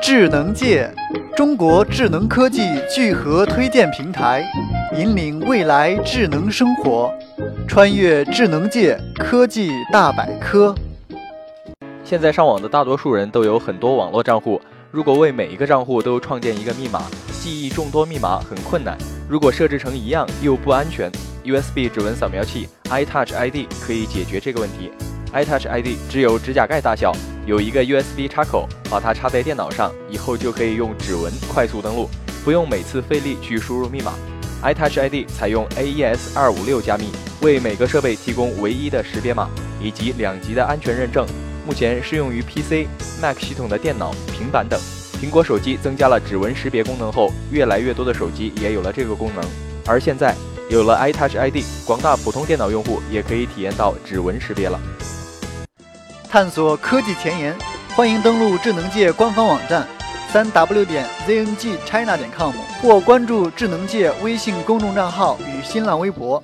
智能界，中国智能科技聚合推荐平台，引领未来智能生活，穿越智能界科技大百科。现在上网的大多数人都有很多网络账户，如果为每一个账户都创建一个密码，记忆众多密码很困难。如果设置成一样又不安全，USB 指纹扫描器 iTouch ID 可以解决这个问题。iTouch ID 只有指甲盖大小，有一个 USB 插口，把它插在电脑上，以后就可以用指纹快速登录，不用每次费力去输入密码。iTouch ID 采用 AES 二五六加密，为每个设备提供唯一的识别码以及两级的安全认证。目前适用于 PC、Mac 系统的电脑、平板等。苹果手机增加了指纹识别功能后，越来越多的手机也有了这个功能。而现在有了 iTouch ID，广大普通电脑用户也可以体验到指纹识别了。探索科技前沿，欢迎登录智能界官方网站三 w 点 zngchina 点 com 或关注智能界微信公众账号与新浪微博。